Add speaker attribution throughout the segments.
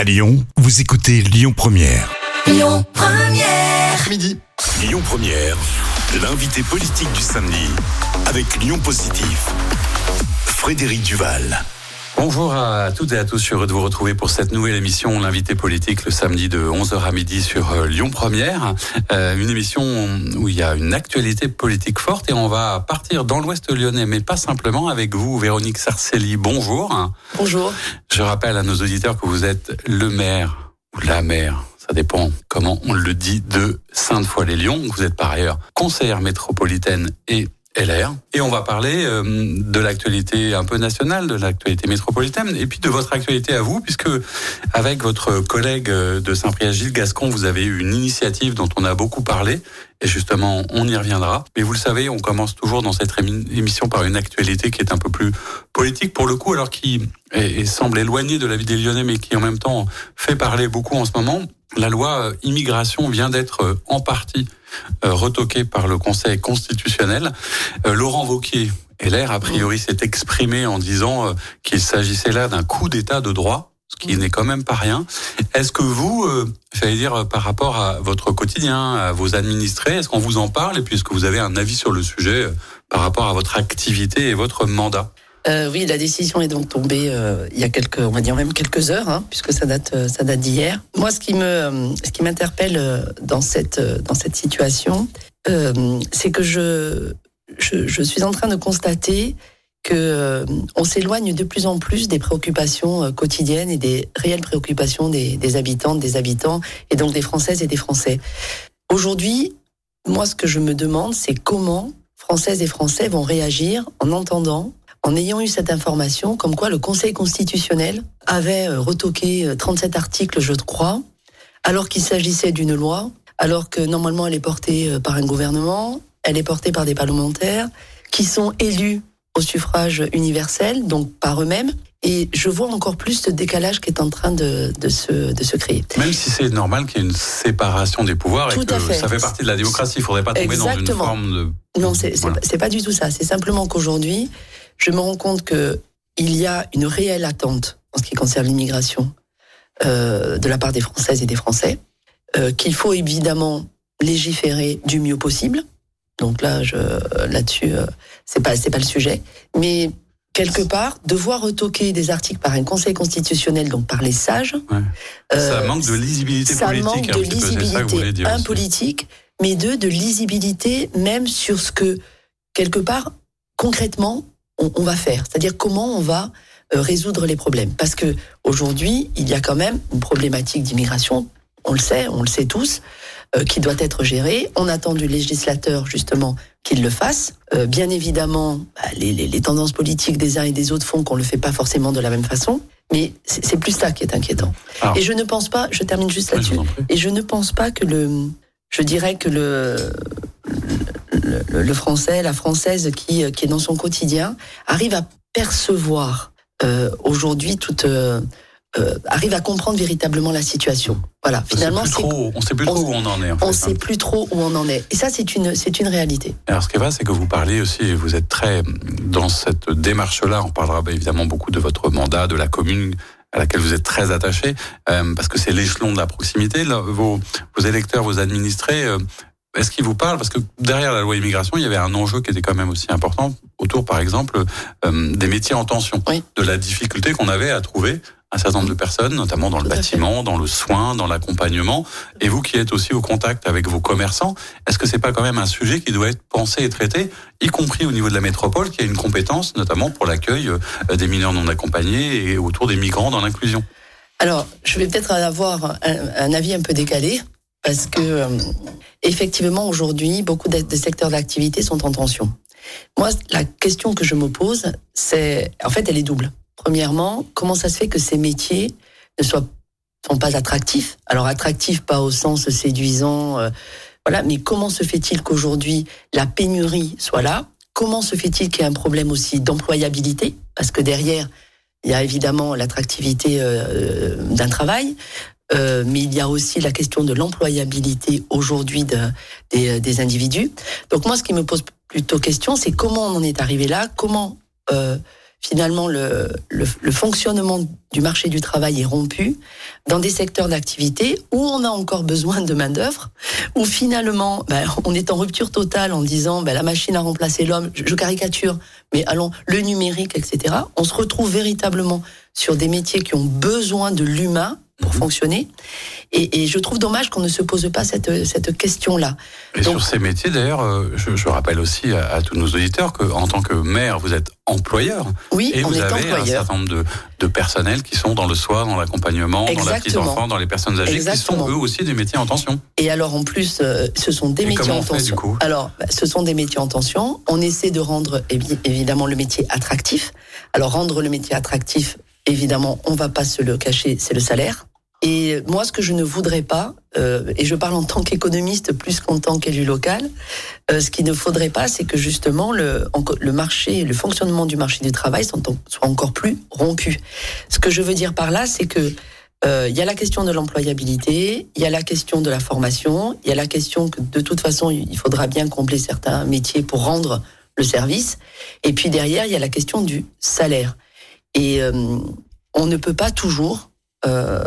Speaker 1: À Lyon, vous écoutez Lyon Première.
Speaker 2: Lyon Première.
Speaker 1: Midi. Lyon Première, l'invité politique du samedi avec Lyon Positif. Frédéric Duval.
Speaker 3: Bonjour à toutes et à tous, je suis heureux de vous retrouver pour cette nouvelle émission, l'invité politique, le samedi de 11h à midi sur euh, Lyon Première. Euh, une émission où il y a une actualité politique forte et on va partir dans l'ouest lyonnais, mais pas simplement avec vous, Véronique Sarcelli. Bonjour.
Speaker 4: Bonjour.
Speaker 3: Je rappelle à nos auditeurs que vous êtes le maire ou la maire ça dépend comment on le dit, de Sainte-Foy-les-Lyons. Vous êtes par ailleurs conseillère métropolitaine et LR. Et on va parler euh, de l'actualité un peu nationale, de l'actualité métropolitaine, et puis de votre actualité à vous, puisque avec votre collègue euh, de Saint-Priest, Gilles Gascon, vous avez eu une initiative dont on a beaucoup parlé, et justement, on y reviendra. Mais vous le savez, on commence toujours dans cette émission par une actualité qui est un peu plus politique, pour le coup, alors qui semble éloignée de la vie des Lyonnais, mais qui en même temps fait parler beaucoup en ce moment. La loi euh, immigration vient d'être en partie euh, retoqué par le Conseil constitutionnel. Euh, Laurent Vauquier, LR, a priori, s'est exprimé en disant euh, qu'il s'agissait là d'un coup d'état de droit ce qui n'est quand même pas rien. Est-ce que vous, j'allais dire, par rapport à votre quotidien, à vos administrés, est-ce qu'on vous en parle et puis vous avez un avis sur le sujet par rapport à votre activité et votre mandat?
Speaker 4: Euh, oui, la décision est donc tombée euh, il y a quelques, on va dire même quelques heures, hein, puisque ça date, euh, ça date d'hier. Moi, ce qui me, ce qui m'interpelle dans cette, dans cette situation, c'est que je, je, je, suis en train de constater que on s'éloigne de plus en plus des préoccupations quotidiennes et des réelles préoccupations des, des habitantes, des habitants, et donc des Françaises et des Français. Aujourd'hui, moi, ce que je me demande, c'est comment Françaises et Français vont réagir en entendant en ayant eu cette information, comme quoi le Conseil constitutionnel avait euh, retoqué 37 euh, articles, je crois, alors qu'il s'agissait d'une loi, alors que normalement elle est portée euh, par un gouvernement, elle est portée par des parlementaires qui sont élus au suffrage universel, donc par eux-mêmes. Et je vois encore plus ce décalage qui est en train de, de, se, de se créer.
Speaker 3: Même si c'est normal qu'il y ait une séparation des pouvoirs et que ça fait partie de la démocratie, il ne faudrait pas tomber dans une forme de...
Speaker 4: Non, c'est voilà. pas du tout ça. C'est simplement qu'aujourd'hui, je me rends compte que il y a une réelle attente en ce qui concerne l'immigration euh, de la part des Françaises et des Français, euh, qu'il faut évidemment légiférer du mieux possible. Donc là, je, là-dessus, euh, c'est pas c'est pas le sujet, mais quelque part, devoir retoquer des articles par un Conseil constitutionnel, donc par les sages.
Speaker 3: Ouais. ça manque de lisibilité
Speaker 4: ça
Speaker 3: politique.
Speaker 4: Ça manque de lisibilité, un politique, mais deux, de lisibilité même sur ce que, quelque part, concrètement, on, va faire, c'est-à-dire comment on va euh, résoudre les problèmes. Parce que aujourd'hui, il y a quand même une problématique d'immigration, on le sait, on le sait tous, euh, qui doit être gérée. On attend du législateur justement qu'il le fasse. Euh, bien évidemment, bah, les, les, les, tendances politiques des uns et des autres font qu'on le fait pas forcément de la même façon. Mais c'est plus ça qui est inquiétant. Alors, et je ne pense pas, je termine juste là-dessus, et je ne pense pas que le, je dirais que le, le, le, français, la française qui, qui est dans son quotidien, arrive à percevoir euh, aujourd'hui toute euh, euh, arrive à comprendre véritablement la situation. Voilà.
Speaker 3: Finalement, c'est on sait plus trop où on en est. En
Speaker 4: on
Speaker 3: fait,
Speaker 4: sait
Speaker 3: hein.
Speaker 4: plus trop où on en est. Et ça, c'est une, c'est une réalité.
Speaker 3: Alors, ce qui va, c'est que vous parlez aussi, vous êtes très dans cette démarche-là. On parlera évidemment beaucoup de votre mandat, de la commune à laquelle vous êtes très attaché, euh, parce que c'est l'échelon de la proximité. Là, vos, vos électeurs, vos administrés, euh, est-ce qu'ils vous parlent Parce que derrière la loi immigration, il y avait un enjeu qui était quand même aussi important autour, par exemple, euh, des métiers en tension,
Speaker 4: oui.
Speaker 3: de la difficulté qu'on avait à trouver un certain nombre de personnes, notamment dans le bâtiment, dans le soin, dans l'accompagnement. Et vous qui êtes aussi au contact avec vos commerçants, est-ce que c'est pas quand même un sujet qui doit être pensé et traité, y compris au niveau de la métropole, qui a une compétence notamment pour l'accueil euh, des mineurs non accompagnés et autour des migrants dans l'inclusion?
Speaker 4: Alors, je vais peut-être avoir un, un, avis un peu décalé. Parce que euh, effectivement aujourd'hui beaucoup de, secteurs d'activité sont en tension. Moi, la question que je me pose, c'est en fait elle est double. Premièrement, comment ça se fait que ces métiers ne soient sont pas attractifs? Alors attractifs pas au sens séduisant, euh, voilà, mais comment se fait-il qu'aujourd'hui la pénurie soit là? Comment se fait-il qu'il y ait un problème aussi d'employabilité? Parce que derrière, il y a évidemment l'attractivité euh, d'un travail, euh, mais il y a aussi la question de l'employabilité aujourd'hui de, des, des, individus. Donc moi, ce qui me pose plutôt question, c'est comment on en est arrivé là, comment euh, finalement le, le, le, fonctionnement du marché du travail est rompu dans des secteurs d'activité où on a encore besoin de main d'œuvre, où finalement ben, on est en rupture totale en disant ben, la machine a remplacé l'homme. Je, je caricature, mais allons le numérique, etc. On se retrouve véritablement sur des métiers qui ont besoin de l'humain pour fonctionner. Et, et, je trouve dommage qu'on ne se pose pas cette, cette question-là.
Speaker 3: Et sur ces métiers, d'ailleurs, euh, je, je, rappelle aussi à, à, tous nos auditeurs qu'en tant que maire, vous êtes employeur.
Speaker 4: Oui,
Speaker 3: et
Speaker 4: on
Speaker 3: vous
Speaker 4: est
Speaker 3: avez
Speaker 4: employeur.
Speaker 3: un certain nombre de, de personnels qui sont dans le soir, dans l'accompagnement, dans la petite enfant, dans les personnes âgées,
Speaker 4: Exactement.
Speaker 3: qui sont eux aussi des métiers en tension.
Speaker 4: Et alors en plus, euh, ce sont des
Speaker 3: et
Speaker 4: métiers en
Speaker 3: fait,
Speaker 4: tension.
Speaker 3: Du coup
Speaker 4: alors, bah, ce sont des métiers en tension. On essaie de rendre évidemment le métier attractif. Alors rendre le métier attractif, évidemment, on va pas se le cacher, c'est le salaire. Et moi, ce que je ne voudrais pas, euh, et je parle en tant qu'économiste plus qu'en tant qu'élu local, euh, ce qu'il ne faudrait pas, c'est que justement le, le marché, le fonctionnement du marché du travail soit encore plus rompu. Ce que je veux dire par là, c'est que euh, il y a la question de l'employabilité, il y a la question de la formation, il y a la question que de toute façon, il faudra bien combler certains métiers pour rendre le service. Et puis derrière, il y a la question du salaire. Et euh, on ne peut pas toujours euh,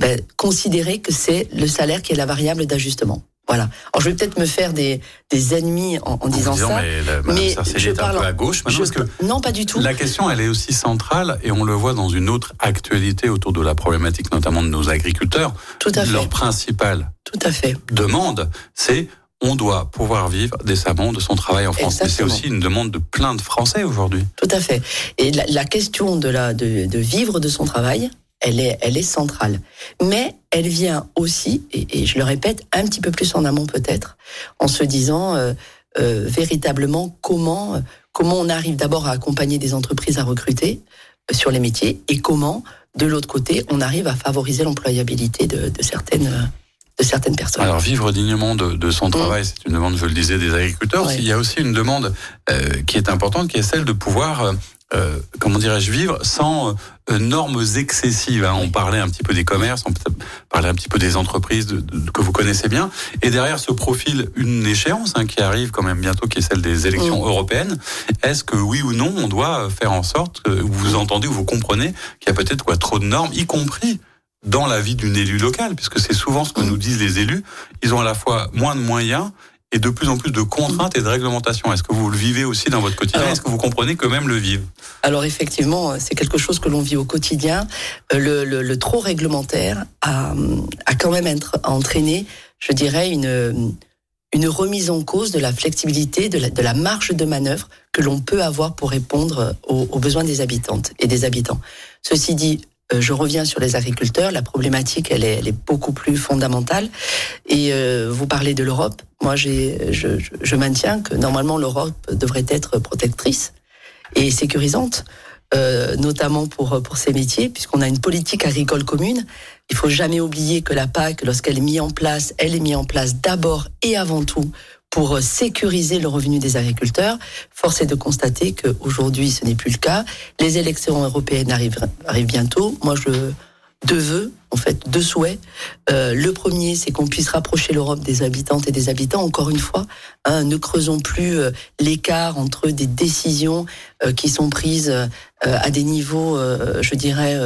Speaker 4: ben, considérer que c'est le salaire qui est la variable d'ajustement. Voilà. Alors je vais peut-être me faire des, des ennemis en, en disant,
Speaker 3: disant,
Speaker 4: ça,
Speaker 3: mais, la, mais je parle un peu à gauche
Speaker 4: je,
Speaker 3: parce que
Speaker 4: non pas du tout.
Speaker 3: La question elle est aussi centrale et on le voit dans une autre actualité autour de la problématique notamment de nos agriculteurs.
Speaker 4: Tout à fait.
Speaker 3: Leur principale
Speaker 4: tout à fait
Speaker 3: demande, c'est on doit pouvoir vivre décemment de son travail en France. Et c'est aussi une demande de plein de Français aujourd'hui.
Speaker 4: Tout à fait. Et la, la question de, la, de, de vivre de son travail, elle est, elle est centrale. Mais elle vient aussi, et, et, je le répète, un petit peu plus en amont peut-être, en se disant euh, euh, véritablement comment, comment on arrive d'abord à accompagner des entreprises à recruter euh, sur les métiers et comment, de l'autre côté, on arrive à favoriser l'employabilité de, de certaines de certaines personnes.
Speaker 3: Alors vivre dignement de, de son travail, mmh. c'est une demande, je le disais, des agriculteurs. Ouais. Il y a aussi une demande euh, qui est importante, qui est celle de pouvoir euh, comment dirais-je, vivre sans euh, normes excessives. Hein. On parlait un petit peu des commerces, on parlait un petit peu des entreprises de, de, que vous connaissez bien. Et derrière ce profil, une échéance hein, qui arrive quand même bientôt, qui est celle des élections mmh. européennes. Est-ce que oui ou non, on doit faire en sorte que vous entendez ou vous comprenez qu'il y a peut-être quoi trop de normes, y compris dans la vie d'une élue locale, puisque c'est souvent ce que nous disent les élus. Ils ont à la fois moins de moyens et de plus en plus de contraintes et de réglementations. Est-ce que vous le vivez aussi dans votre quotidien? Est-ce que vous comprenez que même le vivre
Speaker 4: Alors effectivement, c'est quelque chose que l'on vit au quotidien. Le, le, le trop réglementaire a, a, quand même entraîné, je dirais, une, une remise en cause de la flexibilité, de la, de la marge de manœuvre que l'on peut avoir pour répondre aux, aux besoins des habitantes et des habitants. Ceci dit, euh, je reviens sur les agriculteurs. La problématique, elle est, elle est beaucoup plus fondamentale. Et euh, vous parlez de l'Europe. Moi, j'ai, je, je, maintiens que normalement l'Europe devrait être protectrice et sécurisante, euh, notamment pour pour ces métiers, puisqu'on a une politique agricole commune. Il faut jamais oublier que la PAC, lorsqu'elle est mise en place, elle est mise en place d'abord et avant tout pour sécuriser le revenu des agriculteurs. Force est de constater qu'aujourd'hui, ce n'est plus le cas. Les élections européennes arrivent, arrivent bientôt. Moi, je deux vœux, en fait, deux souhaits. Euh, le premier, c'est qu'on puisse rapprocher l'Europe des habitantes et des habitants. Encore une fois, hein, ne creusons plus euh, l'écart entre des décisions euh, qui sont prises à des niveaux, je dirais,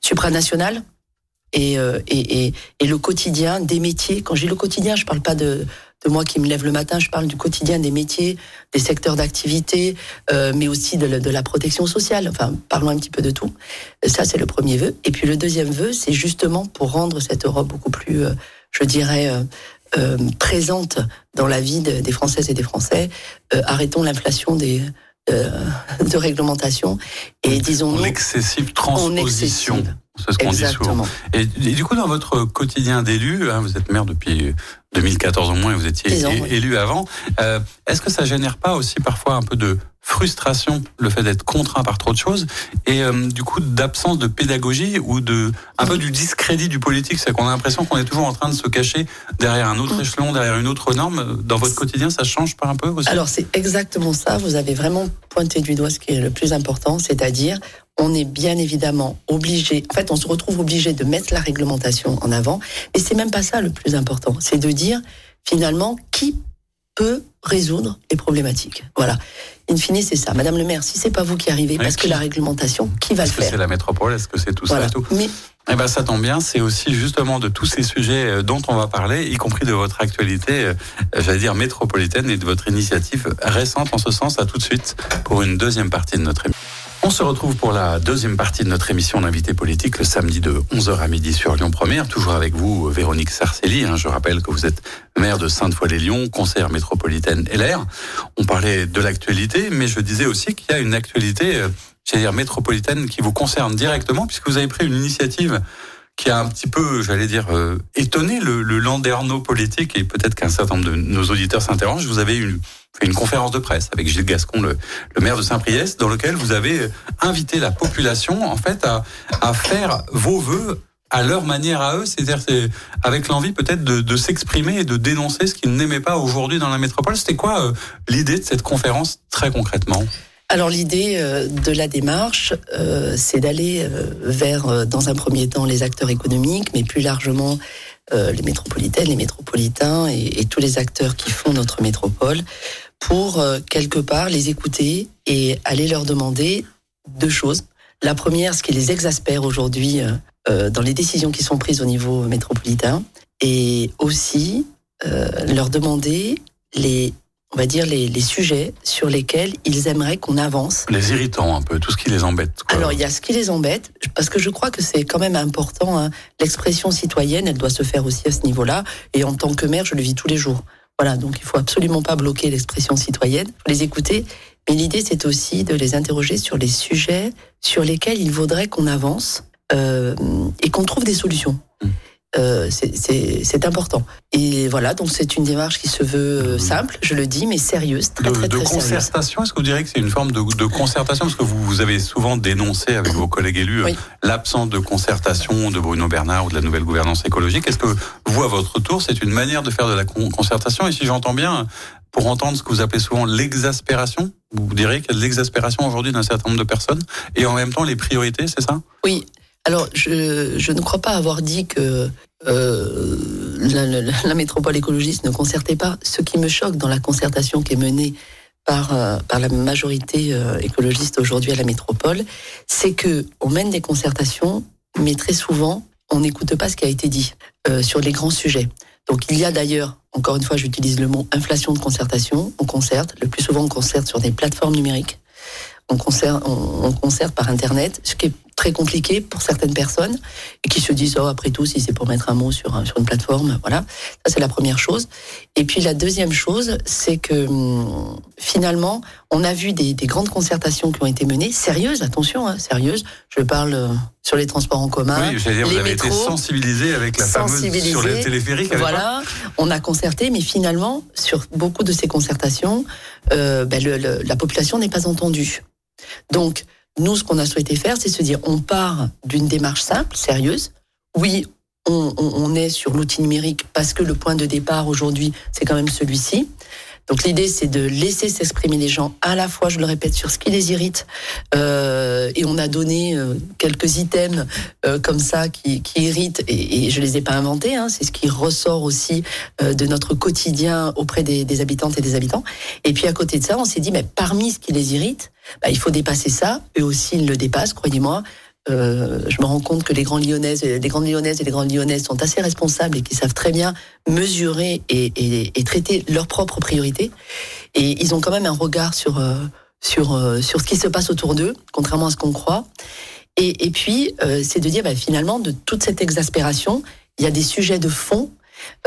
Speaker 4: supranationales. Et, et, et, et, le quotidien des métiers. Quand j'ai le quotidien, je parle pas de, de moi qui me lève le matin, je parle du quotidien des métiers, des secteurs d'activité, euh, mais aussi de la, de la, protection sociale. Enfin, parlons un petit peu de tout. Ça, c'est le premier vœu. Et puis le deuxième vœu, c'est justement pour rendre cette Europe beaucoup plus, euh, je dirais, euh, présente dans la vie de, des Françaises et des Français. Arrêtons l'inflation des de réglementation et disons
Speaker 3: l'excessive transposition. C'est ce qu'on dit souvent. Et, et, du coup, dans votre quotidien d'élu, hein, vous êtes maire depuis 2014 au moins et vous étiez
Speaker 4: ans,
Speaker 3: élu
Speaker 4: oui.
Speaker 3: avant. Euh, Est-ce que ça génère pas aussi parfois un peu de frustration, le fait d'être contraint par trop de choses, et euh, du coup d'absence de pédagogie ou de un peu du discrédit du politique, c'est qu'on a l'impression qu'on est toujours en train de se cacher derrière un autre échelon, derrière une autre norme. Dans votre quotidien, ça change pas un peu aussi?
Speaker 4: Alors c'est exactement ça. Vous avez vraiment pointé du doigt ce qui est le plus important, c'est-à-dire on est bien évidemment obligé, en fait, on se retrouve obligé de mettre la réglementation en avant, et c'est même pas ça le plus important, c'est de dire finalement qui peut résoudre les problématiques. Voilà. In fine, c'est ça. Madame le maire, si c'est pas vous qui arrivez, parce que la réglementation, qui va le
Speaker 3: faire
Speaker 4: Est-ce
Speaker 3: que c'est la métropole Est-ce que c'est tout ça et tout Mais eh ben, ça tombe bien, c'est aussi justement de tous ces sujets euh, dont on va parler, y compris de votre actualité, euh, j'allais dire métropolitaine et de votre initiative récente en ce sens. À tout de suite pour une deuxième partie de notre émission. On se retrouve pour la deuxième partie de notre émission d'invité politique le samedi de 11h à midi sur Lyon Première, toujours avec vous Véronique Sarcelli. Hein. je rappelle que vous êtes maire de Sainte-Foy-les-Lyons, conseillère métropolitaine LR. On parlait de l'actualité, mais je disais aussi qu'il y a une actualité, euh, j'allais dire métropolitaine, qui vous concerne directement, puisque vous avez pris une initiative qui a un petit peu, j'allais dire, euh, étonné le, le landerneau politique, et peut-être qu'un certain nombre de nos auditeurs s'interrogent. Vous avez eu fait une conférence de presse avec Gilles Gascon, le, le maire de Saint-Priest, dans lequel vous avez invité la population, en fait, à, à faire vos voeux à leur manière à eux, c'est-à-dire avec l'envie peut-être de, de s'exprimer et de dénoncer ce qu'ils n'aimaient pas aujourd'hui dans la métropole. C'était quoi euh, l'idée de cette conférence très concrètement?
Speaker 4: Alors l'idée euh, de la démarche, euh, c'est d'aller vers, dans un premier temps, les acteurs économiques, mais plus largement les métropolitaines, les métropolitains et, tous les acteurs qui font notre métropole, pour euh, quelque part les écouter et aller leur demander deux choses. La première, ce qui les exaspère aujourd'hui euh, euh, dans les décisions qui sont prises au niveau métropolitain, et aussi leur demander les on va dire les, les, sujets sur lesquels ils aimeraient qu'on avance.
Speaker 3: Les irritants un peu, tout ce qui les embête.
Speaker 4: Alors il y a ce qui les embête, parce que je crois que c'est quand même important. Hein. L'expression citoyenne, elle doit se faire aussi à ce niveau-là. Et en tant que maire, je le vis tous les jours. Voilà, donc il faut absolument pas bloquer l'expression citoyenne, faut les écouter. Mais l'idée, c'est aussi de les interroger sur les sujets sur lesquels il vaudrait qu'on avance euh, et qu'on trouve des solutions. Mmh. Euh, c'est important. Et voilà, donc c'est une démarche qui se veut euh, simple, je le dis, mais sérieuse, très
Speaker 3: de,
Speaker 4: très,
Speaker 3: de concertation. Est-ce que vous direz que c'est une forme de, de, concertation? Parce que vous, vous avez souvent dénoncé avec vos collègues élus l'absence de concertation de Bruno Bernard ou de la nouvelle gouvernance écologique. Est-ce que vous, à votre tour, c'est une manière de faire de la concertation? Et si j'entends bien, pour entendre ce que vous appelez souvent l'exaspération, vous direz qu'il y a de l'exaspération aujourd'hui d'un certain nombre de personnes et en même temps les priorités, c'est ça?
Speaker 4: Oui, alors, je, je, ne crois pas avoir dit que euh, la, la, la, métropole écologiste ne concertait pas. Ce qui me choque dans la concertation qui est menée par, euh, par la majorité euh, écologiste aujourd'hui à la métropole, c'est que on mène des concertations, mais très souvent, on n'écoute pas ce qui a été dit euh, sur les grands sujets. Donc, il y a d'ailleurs, encore une fois, j'utilise le mot inflation de concertation. On concerte, le plus souvent, on concerte sur des plateformes numériques. On concerte, on, on concerte par Internet, ce qui est très compliqué pour certaines personnes et qui se disent oh après tout si c'est pour mettre un mot sur sur une plateforme voilà. Ça c'est la première chose. Et puis la deuxième chose c'est que hum, finalement on a vu des, des, grandes concertations qui ont été menées. Sérieuses attention hein, sérieuses. Je parle euh, sur les transports en commun
Speaker 3: oui, dire, vous avez été sensibilisé avec la fameuse sur les téléphériques
Speaker 4: voilà. on a concerté mais finalement sur beaucoup de ces concertations euh, ben le, le, la population n'est pas entendue. Donc nous, ce qu'on a souhaité faire, c'est se dire, on part d'une démarche simple, sérieuse. Oui, on, est sur l'outil numérique parce que le point de départ aujourd'hui, c'est quand même celui-ci. Donc l'idée, c'est de laisser s'exprimer les gens à la fois, je le répète, sur ce qui les irrite. Euh, et on a donné euh, quelques items euh, comme ça qui, qui irritent, et, et, je les ai pas inventés. Hein, c'est ce qui ressort aussi euh, de notre quotidien auprès des, des, habitantes et des habitants. Et puis à côté de ça, on s'est dit, mais parmi ce qui les irrite, bah, il faut dépasser ça. Eux aussi, ils le dépassent, croyez-moi. Euh, je me rends compte que les grands lyonnaises, les grandes lyonnaises et les grandes lyonnaises sont assez responsables et qui savent très bien mesurer et, traiter leurs propres priorités. Et ils ont quand même un regard sur euh, sur euh, sur ce qui se passe autour d'eux, contrairement à ce qu'on croit. Et, puis, c'est de dire bah, finalement de toute cette exaspération, il y a des sujets de fond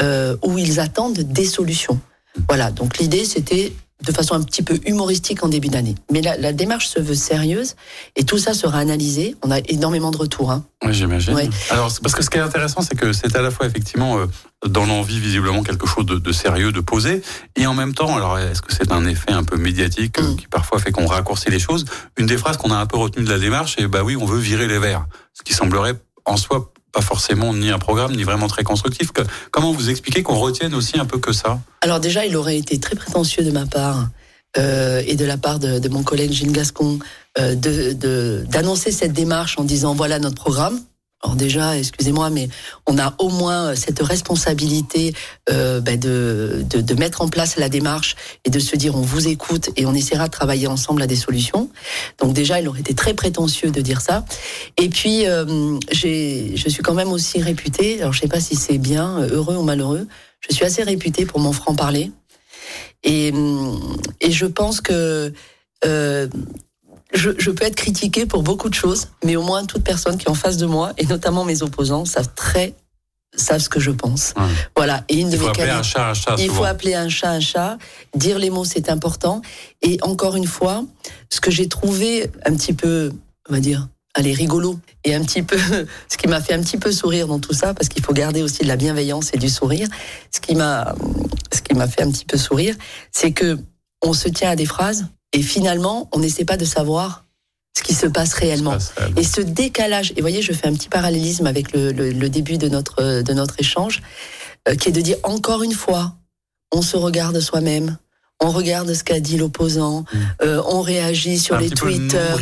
Speaker 4: où ils attendent des solutions. Voilà. Donc l'idée, c'était de façon un petit peu humoristique en début d'année. Mais la, la, démarche se veut sérieuse et tout ça sera analysé. On a énormément de retours. Hein.
Speaker 3: Oui, j'imagine. Ouais. Alors, parce que ce qui est intéressant, c'est que c'est à la fois effectivement euh, dans l'envie visiblement quelque chose de, de, sérieux, de posé, et en même temps, alors est-ce que c'est un effet un peu médiatique euh, mm. qui parfois fait qu'on raccourcit les choses? Une des phrases qu'on a un peu retenues de la démarche, c'est bah oui, on veut virer les verts, ce qui semblerait en soi pas forcément ni un programme, ni vraiment très constructif. Comment vous expliquez qu'on retienne aussi un peu que ça?
Speaker 4: Alors déjà, il aurait été très prétentieux de ma part euh, et de la part de, mon collègue Gilles Gascon euh, d'annoncer cette démarche en disant voilà notre programme. Alors déjà, excusez-moi, mais on a au moins cette responsabilité euh, bah, de, de, de, mettre en place la démarche et de se dire on vous écoute et on essaiera de travailler ensemble à des solutions. Donc déjà, il aurait été très prétentieux de dire ça. Et puis, euh, je suis quand même aussi réputée, alors je sais pas si c'est bien, heureux ou malheureux, je suis assez réputée pour mon franc-parler. Et, et je pense que euh, je, je, peux être critiquée pour beaucoup de choses, mais au moins toute personne qui est en face de moi, et notamment mes opposants, savent très savent ce que je pense. Voilà.
Speaker 3: Et une de il faut appeler un chat un chat.
Speaker 4: Il faut appeler un chat un chat. Dire les mots, c'est important. Et encore une fois, ce que j'ai trouvé un petit peu, on va dire, allez, rigolo, et un petit peu, ce qui m'a fait un petit peu sourire dans tout ça, parce qu'il faut garder aussi de la bienveillance et du sourire. Ce qui m'a, ce qui m'a fait un petit peu sourire, c'est que on se tient à des phrases et finalement, on n'essaie pas de savoir ce qui se passe réellement. Et ce décalage, et voyez, je fais un petit parallélisme avec le, le, début de notre, de notre échange, euh, qui est de dire encore une fois, on se regarde soi-même, on regarde ce qu'a dit l'opposant, mm. euh, on réagit sur les Twitter.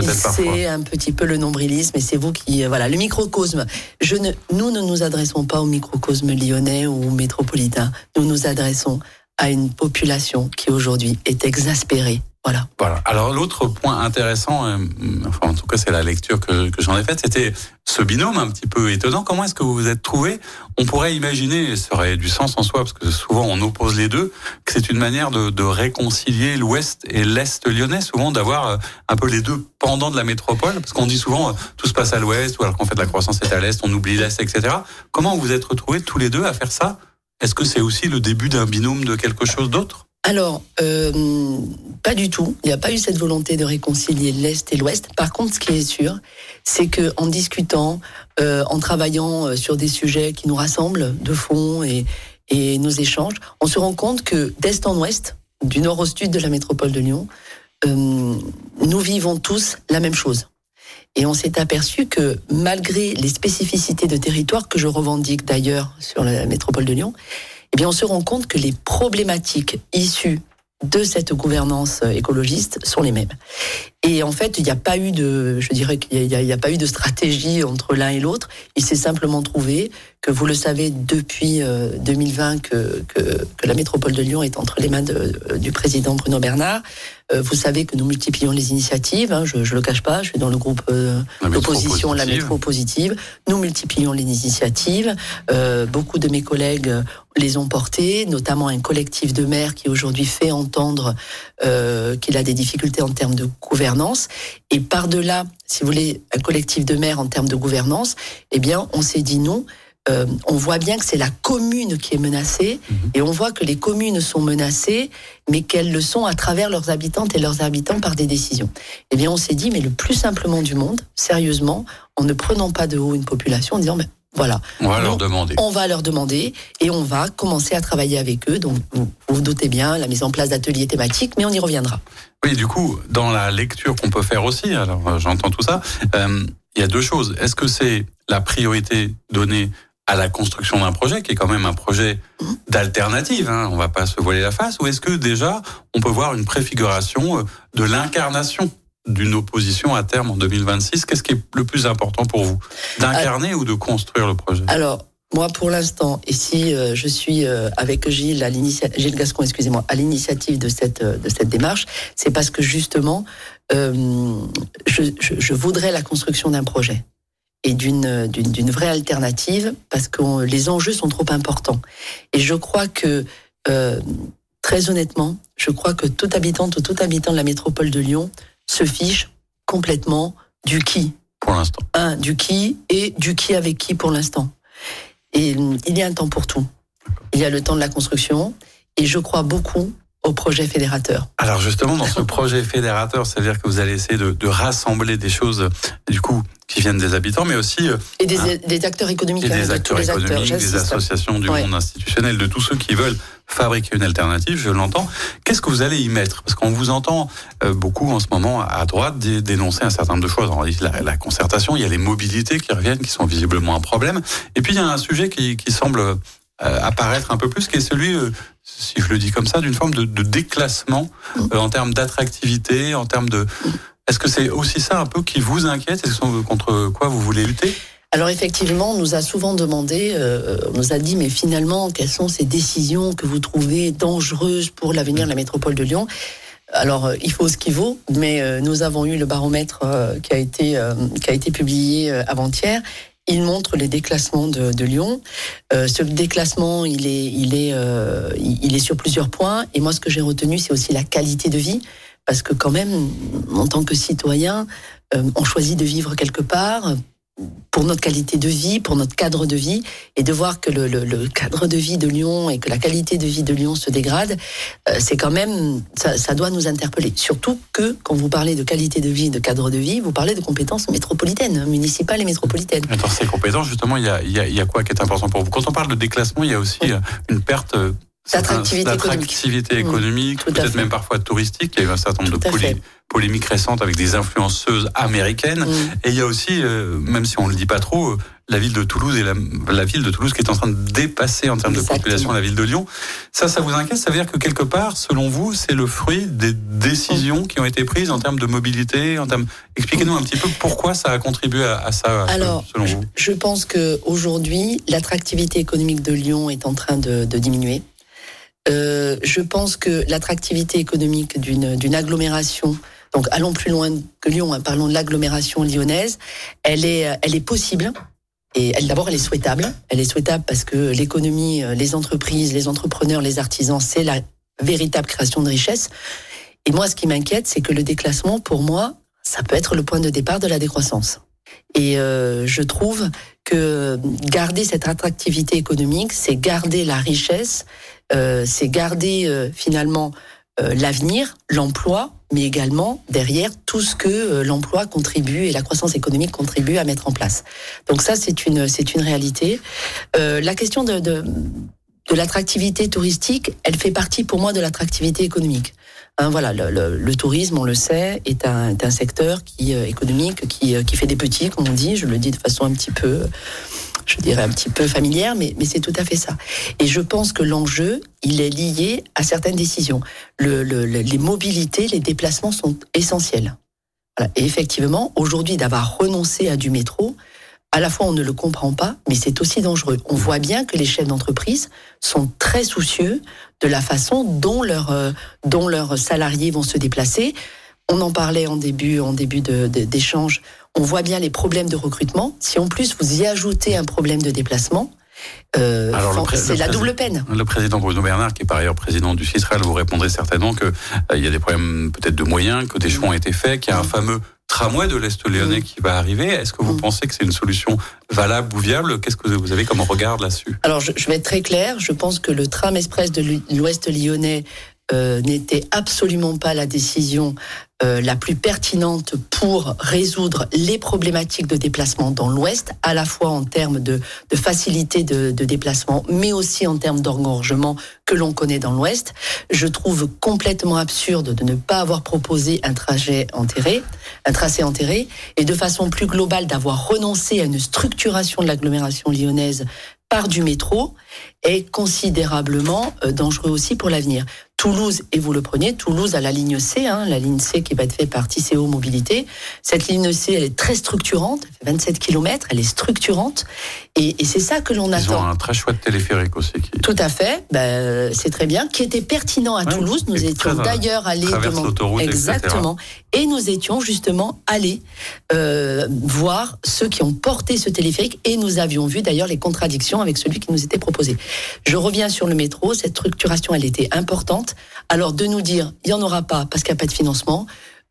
Speaker 4: C'est un petit peu le nombrilisme et c'est vous qui euh, voilà le microcosme. Je ne, nous ne nous adressons pas au microcosme lyonnais ou métropolitain. Nous nous adressons à une population qui aujourd'hui est exaspérée voilà.
Speaker 3: Voilà. Alors l'autre point intéressant, euh, enfin en tout cas c'est la lecture que, que j'en ai faite, c'était ce binôme un petit peu étonnant. Comment est-ce que vous vous êtes trouvé On pourrait imaginer, ça aurait du sens en soi, parce que souvent on oppose les deux, que c'est une manière de, de réconcilier l'Ouest et l'Est lyonnais, souvent d'avoir euh, un peu les deux pendant de la métropole, parce qu'on dit souvent euh, tout se passe à l'Ouest, ou alors qu'en fait la croissance est à l'Est, on oublie l'Est, etc. Comment vous vous êtes retrouvés tous les deux à faire ça? Est-ce que c'est aussi le début d'un binôme de quelque chose d'autre?
Speaker 4: Alors, euh, pas du tout. Il n'y a pas eu cette volonté de réconcilier l'Est et l'Ouest. Par contre, ce qui est sûr, c'est que en discutant, euh, en travaillant euh, sur des sujets qui nous rassemblent de fond et, et nos échanges, on se rend compte que d'Est en Ouest, du nord au sud de la métropole de Lyon, nous vivons tous la même chose. Et on s'est aperçu que malgré les spécificités de territoire que je revendique d'ailleurs sur la métropole de Lyon, eh bien, on se rend compte que les problématiques issues de cette gouvernance écologiste sont les mêmes. Et en fait, il n'y a pas eu de, je dirais qu'il n'y a, pas eu de stratégie entre l'un et l'autre. Il s'est simplement trouvé que vous le savez depuis 2020 euh, que, que, que, la métropole de Lyon est entre les mains de, du président Bruno Bernard. Euh, vous savez que nous multiplions les initiatives. Hein, je ne le cache pas, je suis dans le groupe euh, d'opposition, la métro positive. Nous multiplions les initiatives. Euh, beaucoup de mes collègues les ont portées, notamment un collectif de maires qui aujourd'hui fait entendre euh, qu'il a des difficultés en termes de gouvernance. Et par-delà, si vous voulez, un collectif de maires en termes de gouvernance, eh bien, on s'est dit non. Euh, on voit bien que c'est la commune qui est menacée mhm. et on voit que les communes sont menacées, mais qu'elles le sont à travers leurs habitantes et leurs habitants par des décisions. Eh bien, on s'est dit, mais le plus simplement du monde, sérieusement, en ne prenant pas de haut une population, en disant, mais voilà.
Speaker 3: On va leur demander.
Speaker 4: On va leur demander et on va commencer à travailler avec eux. Donc, vous vous, doutez bien, la mise en place d'ateliers thématiques, mais on y reviendra.
Speaker 3: Oui, du coup, dans la lecture qu'on peut faire aussi, alors euh, j'entends tout ça, euh, il y a deux choses. Est-ce que c'est la priorité donnée à la construction d'un projet, qui est quand même un projet d'alternative, hein, on va pas se voiler la face, ou est-ce que déjà on peut voir une préfiguration euh, de l'incarnation d'une opposition à terme en 2026 Qu'est-ce qui est le plus important pour vous? D'incarner ou de construire le projet?
Speaker 4: Alors, moi, pour l'instant, ici, euh, je suis euh, avec Gilles, à Gilles Gascon, excusez-moi, à l'initiative de cette de cette démarche. C'est parce que justement, je, je, je voudrais la construction d'un projet et d'une d'une vraie alternative parce que les enjeux sont trop importants. Et je crois que euh, très honnêtement, je crois que tout habitant ou tout habitant de la métropole de Lyon se fiche complètement du qui.
Speaker 3: Pour l'instant.
Speaker 4: Un, du qui et du qui avec qui pour l'instant. Et il y a un temps pour tout. Il y a le temps de la construction et je crois beaucoup au projet fédérateur.
Speaker 3: Alors justement, dans ce projet fédérateur, c'est-à-dire que vous allez essayer de, de, rassembler des choses, du coup, qui viennent des habitants, mais aussi... Euh,
Speaker 4: et des, hein, des acteurs économiques. Et
Speaker 3: des acteurs économiques, des associations du monde institutionnel, de tous ceux qui veulent fabriquer une alternative, je l'entends. Qu'est-ce que vous allez y mettre? Parce qu'on vous entend euh, beaucoup en ce moment à droite dénoncer un certain nombre de choses. On dit la, la, concertation, il y a les mobilités qui reviennent, qui sont visiblement un problème. Et puis il y a un sujet qui, qui semble euh, apparaître un peu plus, qui est celui si je le dis comme ça, d'une forme de, de déclassement mm. euh, en termes d'attractivité, en termes de... Est-ce que c'est aussi ça un peu qui vous inquiète? Est-ce contre quoi vous voulez lutter?
Speaker 4: Alors effectivement, on nous a souvent demandé, euh, on nous a dit, mais finalement, quelles sont ces décisions que vous trouvez dangereuses pour l'avenir de la métropole de Lyon? Alors, euh, il faut ce qu'il vaut, mais nous avons eu le baromètre qui a été qui a été publié avant-hier. Il montre les déclassements de, de Lyon. Euh, ce déclassement, il est il est euh, il est sur plusieurs points. Et moi, ce que j'ai retenu, c'est aussi la qualité de vie, parce que quand même, en tant que citoyen, euh, on choisit de vivre quelque part pour notre qualité de vie, pour notre cadre de vie, et de voir que le, le- le cadre de vie de Lyon et que la qualité de vie de Lyon se dégrade, euh, c'est quand même, ça, ça doit nous interpeller. Surtout que quand vous parlez de qualité de vie, de cadre de vie, vous parlez de compétences métropolitaines, municipales et métropolitaines.
Speaker 3: Dans ces compétences, justement, il y a, il y a- il y a quoi qui est important pour vous? Quand on parle de déclassement, il y a aussi
Speaker 4: Oui.
Speaker 3: euh, une perte
Speaker 4: D'attractivité
Speaker 3: d'attractivité
Speaker 4: économique.
Speaker 3: économique, peut-être même parfois touristique. Il y a eu un certain nombre de
Speaker 4: Tout
Speaker 3: polé- polémiques récentes avec des influenceuses américaines.
Speaker 4: Mm.
Speaker 3: Et il y a aussi, euh, même si on ne le dit pas trop, euh, la ville de Toulouse et la, la ville de Toulouse qui est en train de dépasser en termes de population la ville de Lyon. Ça, ça vous inquiète? Ça veut dire que quelque part, selon vous, c'est le fruit des décisions qui ont été prises en termes de mobilité, en termes. Expliquez-nous un petit peu pourquoi ça a contribué à, à ça,
Speaker 4: Alors,
Speaker 3: selon vous.
Speaker 4: Je pense que aujourd'hui, l'attractivité économique de Lyon est en train de, de diminuer. Euh, je pense que l'attractivité économique d'une agglomération, donc allons plus loin que Lyon, hein, parlons de l'agglomération lyonnaise, elle est est possible. Et d'abord, elle est souhaitable. Elle est souhaitable parce que l'économie, euh, les entreprises, les entrepreneurs, les artisans, c'est la véritable création de richesse. Et moi, ce qui m'inquiète, c'est que le déclassement, pour moi, ça peut être le point de départ de la décroissance. Et euh, je trouve que garder cette attractivité économique, c'est garder la richesse, euh, c'est garder euh, finalement euh, l'avenir, l'emploi, mais également derrière tout ce que euh, l'emploi contribue et la croissance économique contribue à mettre en place. Donc ça, c'est une c'est une réalité. Euh, la question de, de de l'attractivité touristique, elle fait partie pour moi de l'attractivité économique. Hein, voilà, le, le- le tourisme, on le sait, est un, est un secteur qui euh, économique qui, euh, qui fait des petits, comme on dit. Je le dis de façon un petit peu, je dirais un petit peu familière, mais, mais c'est tout à fait ça. Et je pense que l'enjeu, il est lié à certaines décisions. Le, le- le- les mobilités, les déplacements sont essentiels. Voilà. Et effectivement, aujourd'hui, d'avoir renoncé à du métro, à la fois on ne le comprend pas, mais c'est aussi dangereux. On voit bien que les chefs d'entreprise sont très soucieux de la façon dont leurs euh, dont leurs salariés vont se déplacer. On en parlait en début en début de- de- d'échange. On voit bien les problèmes de recrutement. Si en plus vous y ajoutez un problème de déplacement, euh, c'est la double peine.
Speaker 3: Le président Bruno Bernard, qui est par ailleurs président du CISREL, vous répondrez certainement que euh, il y a des problèmes peut-être de moyens, que des choix ont été faits, qu'il y a un fameux tramway de l'Est lyonnais
Speaker 4: Mm.
Speaker 3: qui va arriver. Est-ce que vous
Speaker 4: Mm.
Speaker 3: pensez que c'est une solution valable ou viable? Qu'est-ce que vous avez comme regard là-dessus?
Speaker 4: Alors, je, je vais être très clair. Je pense que le tram express de l'Ou- l'Ouest lyonnais euh, n'était absolument pas la décision euh, la plus pertinente pour résoudre les problématiques de déplacement dans l'Ouest, à la fois en termes de, de facilité de, de déplacement, mais aussi en termes d'engorgement que l'on connaît dans l'Ouest. Je trouve complètement absurde de ne pas avoir proposé un trajet enterré, un tracé enterré, et de façon plus globale d'avoir renoncé à une structuration de l'agglomération lyonnaise par du métro est considérablement euh, dangereux aussi pour l'avenir. Toulouse, et vous le preniez, Toulouse a la ligne C, hein, la ligne C qui va être faite par Tisséo Mobilité. Cette ligne C, elle est très structurante, elle fait 27 km, elle est structurante, et, et c'est ça que l'on
Speaker 3: Ils ont
Speaker 4: attend.
Speaker 3: un très chouette téléphérique aussi. Qui...
Speaker 4: Tout à fait, ben, c'est très bien, qui était pertinent à
Speaker 3: Ouais,
Speaker 4: Toulouse. Nous étions d'ailleurs allés demander-
Speaker 3: l'autoroute, etc.
Speaker 4: exactement, et nous étions justement allés euh, voir ceux qui ont porté ce téléphérique, et nous avions vu d'ailleurs les contradictions avec celui qui nous était proposé. Je reviens sur le métro, cette structuration, elle était importante. Alors de nous dire, il y en aura pas parce qu'il n'y a pas de financement.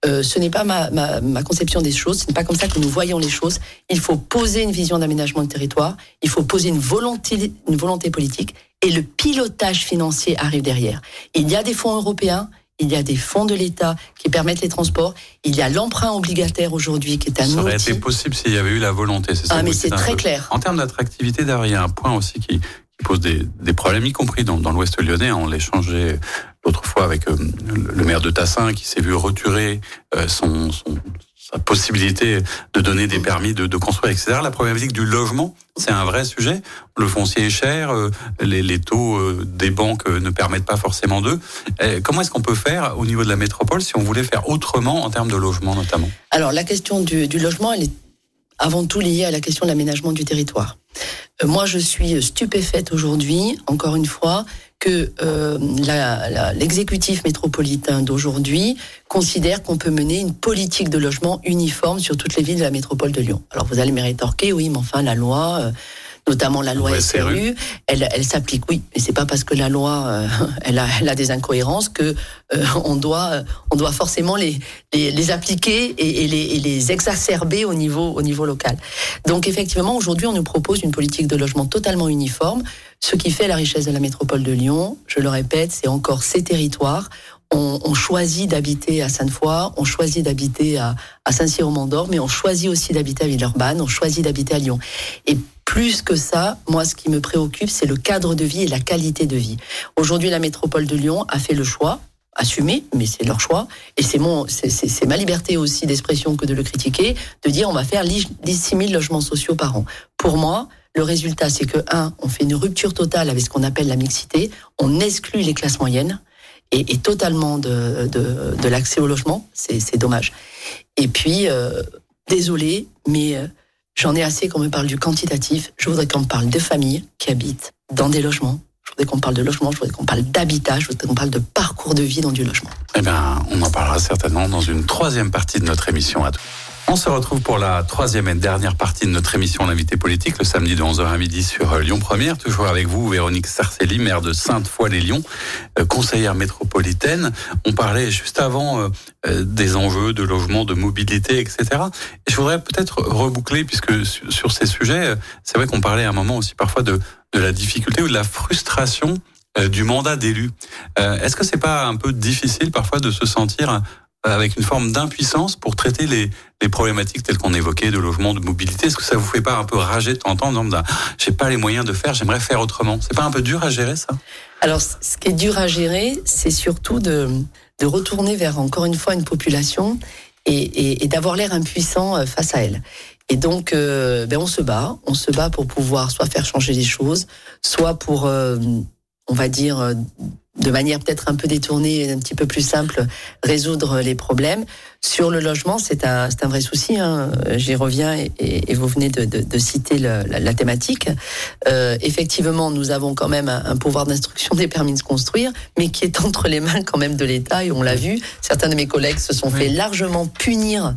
Speaker 4: euh, ce n'est pas ma, ma, ma conception des choses, ce n'est pas comme ça que nous voyons les choses. Il faut poser une vision d'aménagement de territoire, il faut poser une volonté, une volonté politique, et le pilotage financier arrive derrière. Il y a des fonds européens, il y a des fonds de l'État qui permettent les transports, il y a l'emprunt obligataire aujourd'hui qui est un
Speaker 3: Ça aurait
Speaker 4: outil.
Speaker 3: été possible s'il y avait eu la volonté. C'est ça
Speaker 4: Ah mais c'est très
Speaker 3: peu.
Speaker 4: clair.
Speaker 3: En termes d'attractivité, d'ailleurs, il y a un point aussi qui, pose des, des problèmes, y compris dans, dans l'Ouest lyonnais. On l'a échangé l'autre fois avec euh, le maire de Tassin qui s'est vu retirer euh, son, son- sa possibilité de donner des permis de, de construire, etc. La problématique du logement, c'est un vrai sujet. Le foncier est cher, euh, les, les taux euh, des banques euh, ne permettent pas forcément d'eux. Comment est-ce qu'on peut faire au niveau de la métropole si on voulait faire autrement en termes de logement notamment?
Speaker 4: Alors la question du, du logement, elle est avant tout lié à la question de l'aménagement du territoire. Euh, moi, je suis stupéfaite aujourd'hui, encore une fois, que euh, l'exécutif métropolitain d'aujourd'hui considère qu'on peut mener une politique de logement uniforme sur toutes les villes de la métropole de Lyon. Alors vous allez me rétorquer, oui, mais enfin la loi, euh, notamment la loi SRU, elle, elle s'applique, oui, mais c'est pas parce que la loi, euh, elle, a, elle, a, des incohérences que euh, on doit, on doit forcément les, les, les appliquer et, et, les, et, les, exacerber au niveau, au niveau local. Donc effectivement, aujourd'hui, on nous propose une politique de logement totalement uniforme. Ce qui fait la richesse de la métropole de Lyon, je le répète, c'est encore ces territoires. On, on, choisit d'habiter à Sainte-Foy, on choisit d'habiter à, à Saint-Cyr-au-Mont-d'Or, mais on choisit aussi d'habiter à Villeurbanne, on choisit d'habiter à Lyon. Et plus que ça, moi, ce qui me préoccupe, c'est le cadre de vie et la qualité de vie. Aujourd'hui, la métropole de Lyon a fait le choix, assumé, mais c'est leur choix, et c'est mon, c'est ma liberté aussi d'expression que de le critiquer, de dire on va faire 10 000 logements sociaux par an. Pour moi, le résultat, c'est que un, on fait une rupture totale avec ce qu'on appelle la mixité, on exclut les classes moyennes et, et totalement de, de, de l'accès au logement, c'est dommage. Et puis, euh, désolé, mais euh, J'en ai assez qu'on me parle du quantitatif. Je voudrais qu'on me parle de familles qui habitent dans des logements. Je voudrais qu'on parle de logement, je voudrais qu'on parle d'habitat, je voudrais qu'on parle de parcours de vie dans du logement.
Speaker 3: Eh bien, on en parlera certainement dans une troisième partie de notre émission à tous. On se retrouve pour la troisième et dernière partie de notre émission L'invité politique, le samedi de 11h à midi sur euh, Lyon Première. Toujours avec vous, Véronique Sarcelli, maire de Sainte-Foy-les-Lyons, euh, conseillère métropolitaine. On parlait juste avant euh, des enjeux de logement, de mobilité, etc. Et je voudrais peut-être reboucler, puisque sur ces sujets, c'est vrai qu'on parlait à un moment aussi parfois de, de la difficulté ou de la frustration du mandat d'élu. Est-ce que c'est pas un peu difficile parfois de se sentir avec une forme d'impuissance pour traiter les, problématiques telles qu'on évoquait de logement, de mobilité. Est-ce que ça vous fait pas un peu rager de temps en temps en disant, j'ai pas les moyens de faire, j'aimerais faire autrement? C'est pas un peu dur à gérer ça?
Speaker 4: Alors, ce qui est dur à gérer, c'est surtout de, retourner vers encore une fois une population et, d'avoir l'air impuissant euh, face à elle. Et donc, euh, ben on se bat, on se bat pour pouvoir soit faire changer les choses, soit pour, euh, on va dire, euh, de manière peut-être un peu détournée, un petit peu plus simple, résoudre les problèmes. Sur le logement, c'est un, un vrai souci. Hein. J'y reviens et, et, vous venez de, de, de citer le, la, la, thématique. Euh, effectivement, nous avons quand même un, un pouvoir d'instruction des permis de se construire, mais qui est entre les mains quand même de l'État. Et on l'a vu, certains de mes collègues se sont oui. fait largement punir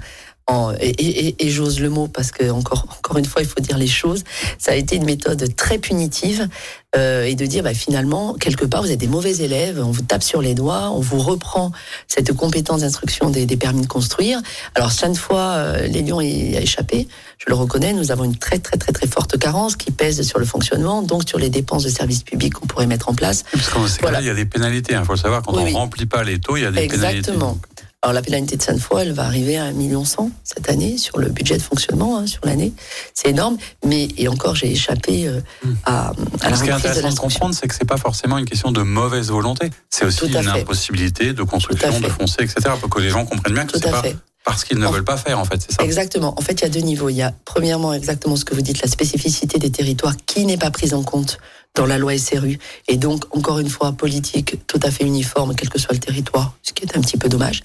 Speaker 4: et, et, et j'ose le mot parce que encore, encore une fois, il faut dire les choses. Ça a été une méthode très punitive euh, et de dire bah, finalement quelque part vous êtes des mauvais élèves, on vous tape sur les doigts, on vous reprend cette compétence d'instruction des, des, permis de construire. Alors chaque fois, euh, les Lions y a échappé. Je le reconnais, nous avons une très très très très forte carence qui pèse sur le fonctionnement, donc sur les dépenses de services publics qu'on pourrait mettre en place.
Speaker 3: Parce qu'en voilà. il y a des pénalités. Il hein, faut le savoir quand oui, on ne remplit pas les taux, il y a des
Speaker 4: Exactement.
Speaker 3: pénalités.
Speaker 4: Exactement. Alors la pénalité de Sainte-Foy, elle va arriver à 1,1 million cette année sur le budget de fonctionnement hein, sur l'année. C'est énorme, mais et encore j'ai échappé euh, à, à la
Speaker 3: Ce qui est intéressant de, de comprendre, c'est que c'est pas forcément une question de mauvaise volonté. C'est aussi une fait. impossibilité de construction, de foncier, etc. Pour que les gens comprennent bien que c'est pas fait. Parce qu'ils ne en, veulent pas faire, en fait, c'est ça
Speaker 4: Exactement. En fait, il y a deux niveaux. Il y a, premièrement, exactement ce que vous dites, la spécificité des territoires qui n'est pas prise en compte dans la loi SRU. Et donc, encore une fois, politique tout à fait uniforme, quel que soit le territoire, ce qui est un petit peu dommage.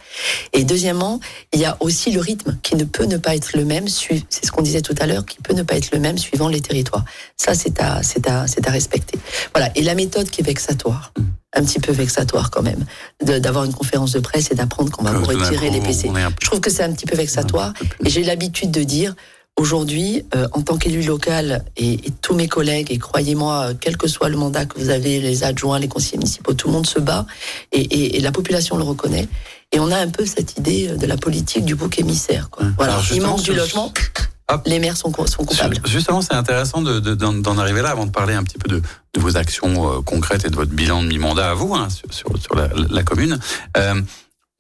Speaker 4: Et deuxièmement, il y a aussi le rythme qui ne peut ne pas être le même, c'est ce qu'on disait tout à l'heure, qui peut ne pas être le même suivant les territoires. Ça, c'est à, c'est à, c'est à respecter. Voilà. Et la méthode qui est vexatoire. Mmh un petit peu vexatoire quand même d'avoir une conférence de presse et d'apprendre qu'on va vous retirer les PC. Je trouve que c'est un petit peu vexatoire et j'ai l'habitude de dire aujourd'hui, euh, en tant qu'élu local et, et, tous mes collègues, et croyez-moi, quel que soit le mandat que vous avez, les adjoints, les conseillers municipaux, tout le monde se bat et, et, et, la population le reconnaît. Et on a un peu cette idée de la politique du bouc émissaire. Quoi. Voilà, il manque du logement. Hop. Les maires sont, sont coupables.
Speaker 3: Justement, c'est intéressant d'en de, de, arriver là avant de parler un petit peu de, de vos actions euh, concrètes et de votre bilan de mi-mandat à vous hein, sur, sur, sur la, la, commune. Euh,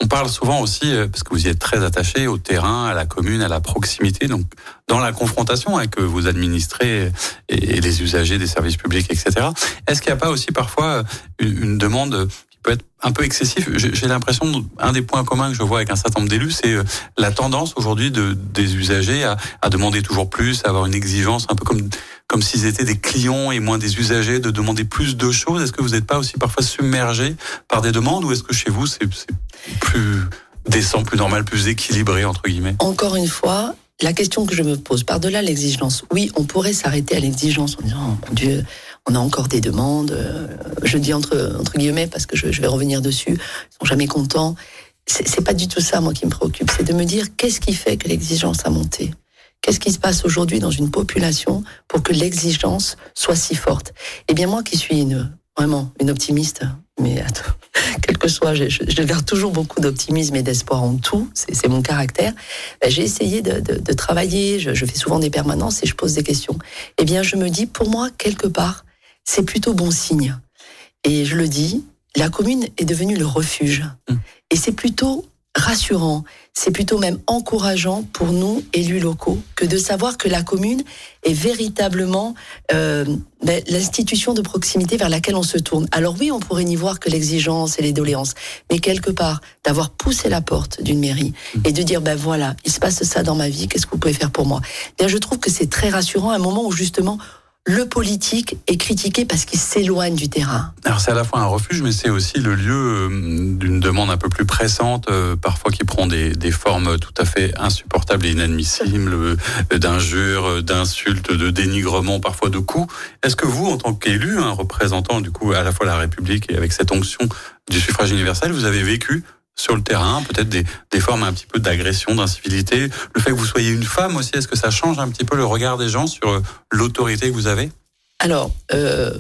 Speaker 3: on parle souvent aussi, euh, parce que vous y êtes très attaché au terrain, à la commune, à la proximité, donc dans la confrontation avec vos administrés et, les usagers des services publics, etc. Est-ce qu'il n'y a pas aussi parfois une, une demande peut être un peu excessif. J'ai l'impression, un des points communs que je vois avec un certain nombre d'élus, c'est euh, la tendance aujourd'hui de, des usagers à, à, demander toujours plus, à avoir une exigence, un peu comme, comme s'ils étaient des clients et moins des usagers, de demander plus de choses. Est-ce que vous n'êtes pas aussi parfois submergé par des demandes ou est-ce que chez vous, c'est plus décent, plus normal, plus équilibré, entre guillemets?
Speaker 4: Encore une fois, la question que je me pose, par-delà l'exigence, oui, on pourrait s'arrêter à l'exigence en disant, oh, mon Dieu, on a encore des demandes. euh, je dis entre, guillemets parce que je, je vais revenir dessus. Ils sont jamais contents. C'est pas du tout ça, moi, qui me préoccupe. C'est de me dire qu'est-ce qui fait que l'exigence a monté? Qu'est-ce qui se passe aujourd'hui dans une population pour que l'exigence soit si forte? Eh bien, moi qui suis une, vraiment une optimiste, mais attends, quel que soit, je, je, je garde toujours beaucoup d'optimisme et d'espoir en tout, c'est mon caractère. Ben, J'ai essayé de, de, de travailler, je, je fais souvent des permanences et je pose des questions. Eh bien, je me dis, pour moi, quelque part, c'est plutôt bon signe. Et je le dis, la commune est devenue le refuge.
Speaker 3: Mm.
Speaker 4: Et c'est plutôt rassurant, c'est plutôt même encourageant pour nous, élus locaux, que de savoir que la commune est véritablement euh, ben, l'institution de proximité vers laquelle on se tourne. Alors oui, on pourrait n'y voir que l'exigence et les doléances, mais quelque part, d'avoir poussé la porte d'une mairie et de dire, ben voilà, il se passe ça dans ma vie, qu'est-ce que vous pouvez faire pour moi? Bien, Je trouve que c'est très rassurant à un moment où justement le politique est critiqué parce qu'il s'éloigne du terrain.
Speaker 3: Alors c'est à la fois un refuge, mais c'est aussi le lieu euh, d'une demande un peu plus pressante, euh, parfois qui prend des, des formes tout à fait insupportables et inadmissibles, euh, d'injures, d'insultes, de dénigrement, parfois de coups. Est-ce que vous, en tant qu'élu, un représentant du coup à la fois la République et avec cette onction du suffrage universel, vous avez vécu sur le terrain, peut-être des, des formes un petit peu d'agression, d'incivilité. Le fait que vous soyez une femme aussi, est-ce que ça change un petit peu le regard des gens sur euh, l'autorité que vous avez?
Speaker 4: Alors, euh,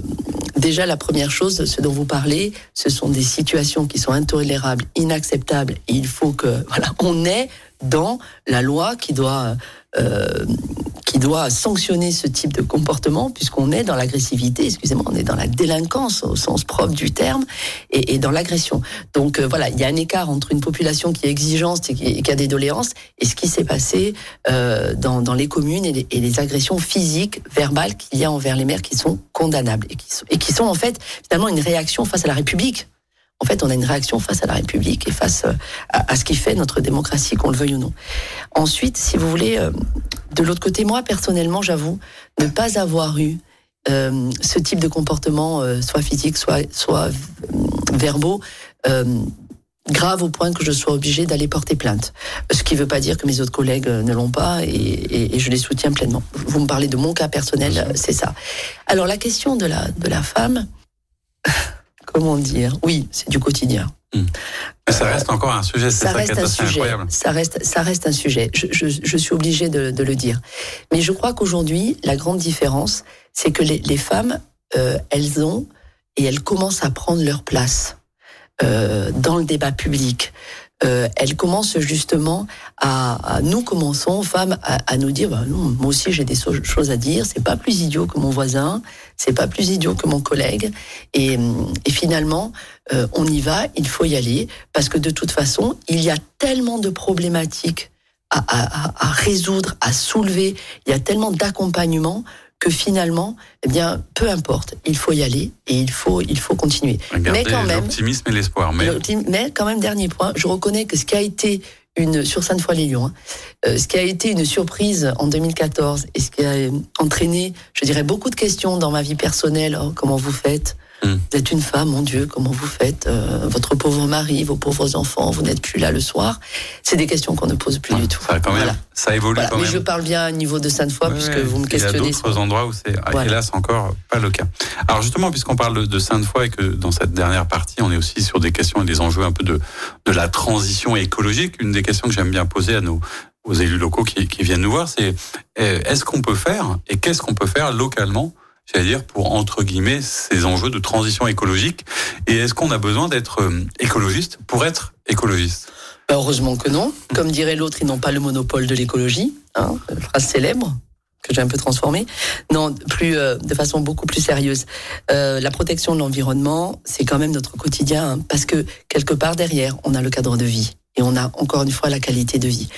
Speaker 4: déjà, la première chose, ce dont vous parlez, ce sont des situations qui sont intolérables, inacceptables. Et il faut que, voilà, on est dans la loi qui doit, euh, qui doit sanctionner ce type de comportement, puisqu'on est dans l'agressivité, excusez-moi, on est dans la délinquance au sens propre du terme, et, dans l'agression. Donc euh, voilà, il y a un écart entre une population qui est exigeante et qui, et qui a des doléances, et ce qui s'est passé euh, dans, dans les communes et les, et les agressions physiques, verbales qu'il y a envers les maires qui sont condamnables, et qui sont, et qui sont en fait finalement une réaction face à la République. En fait, on a une réaction face à la République et face euh, à, à ce qui fait notre démocratie, qu'on le veuille ou non. Ensuite, si vous voulez, euh, de l'autre côté, moi, personnellement, j'avoue, ne pas avoir eu euh, ce type de comportement, euh, soit physique, soit, soit verbaux, grave au point que je sois obligée d'aller porter plainte. Ce qui ne veut pas dire que mes autres collègues ne l'ont pas et, et, et je les soutiens pleinement. Vous me parlez de mon cas personnel, c'est ça. Alors la question de la, de la femme, comment dire? Oui, c'est du quotidien.
Speaker 3: Mais ça reste encore un sujet, c'est
Speaker 4: Ça reste
Speaker 3: est
Speaker 4: un sujet.
Speaker 3: incroyable.
Speaker 4: Ça reste, ça reste un sujet. Je, je, je suis obligée de, de, le dire. Mais je crois qu'aujourd'hui, la grande différence, c'est que les, les femmes, euh, elles ont et elles commencent à prendre leur place euh, dans le débat public. Euh, elles commencent justement à, à nous commençons femmes à, à nous dire bah non, moi aussi j'ai des choses à dire. C'est pas plus idiot que mon voisin. C'est pas plus idiot que mon collègue. Et, et finalement euh, on y va. Il faut y aller. Parce que de toute façon il y a tellement de problématiques à- à résoudre à soulever. Il y a tellement d'accompagnement que finalement eh bien peu importe il faut y aller et il faut il faut continuer
Speaker 3: Regardez
Speaker 4: mais quand même
Speaker 3: l'optimisme et l'espoir. Mais
Speaker 4: Mais quand même, dernier point, je reconnais que ce qui a été une sur Sainte-Foy-les-Lyons, hein, euh, ce qui a été une surprise en 2014 et ce qui a euh, entraîné, je dirais, beaucoup de questions dans ma vie personnelle. Oh, comment vous faites Vous êtes une femme, mon Dieu, comment vous faites Euh, Votre pauvre mari, vos pauvres enfants, vous n'êtes plus là le soir. C'est des questions qu'on ne pose plus
Speaker 3: Ouais,
Speaker 4: du tout.
Speaker 3: ça, quand même,
Speaker 4: Voilà.
Speaker 3: ça évolue
Speaker 4: Voilà.
Speaker 3: quand
Speaker 4: Mais
Speaker 3: même.
Speaker 4: je parle bien au niveau de Sainte-Foy,
Speaker 3: Ouais,
Speaker 4: puisque vous me
Speaker 3: Il y a
Speaker 4: questionnez.
Speaker 3: d'autres endroits où c'est
Speaker 4: Voilà.
Speaker 3: hélas encore pas le cas. Alors justement, puisqu'on parle de- Sainte-Foy et que dans cette dernière partie, on est aussi sur des questions et des enjeux un peu de, de la transition écologique, une des questions que j'aime bien poser à nos aux élus locaux qui, qui viennent nous voir, c'est euh, est-ce qu'on peut faire et qu'est-ce qu'on peut faire localement j'allais dire, pour, entre guillemets, ces enjeux de transition écologique Et est-ce qu'on a besoin d'être euh, écologiste pour être écologiste?
Speaker 4: Ben, heureusement que non. Comme dirait l'autre, ils n'ont pas le monopole de l'écologie. Hein, phrase célèbre que j'ai un peu transformée. Non, plus euh, de façon beaucoup plus sérieuse. Euh, la protection de l'environnement, c'est quand même notre quotidien, hein, parce que quelque part derrière, on a le cadre de vie et on a encore une fois la qualité de vie.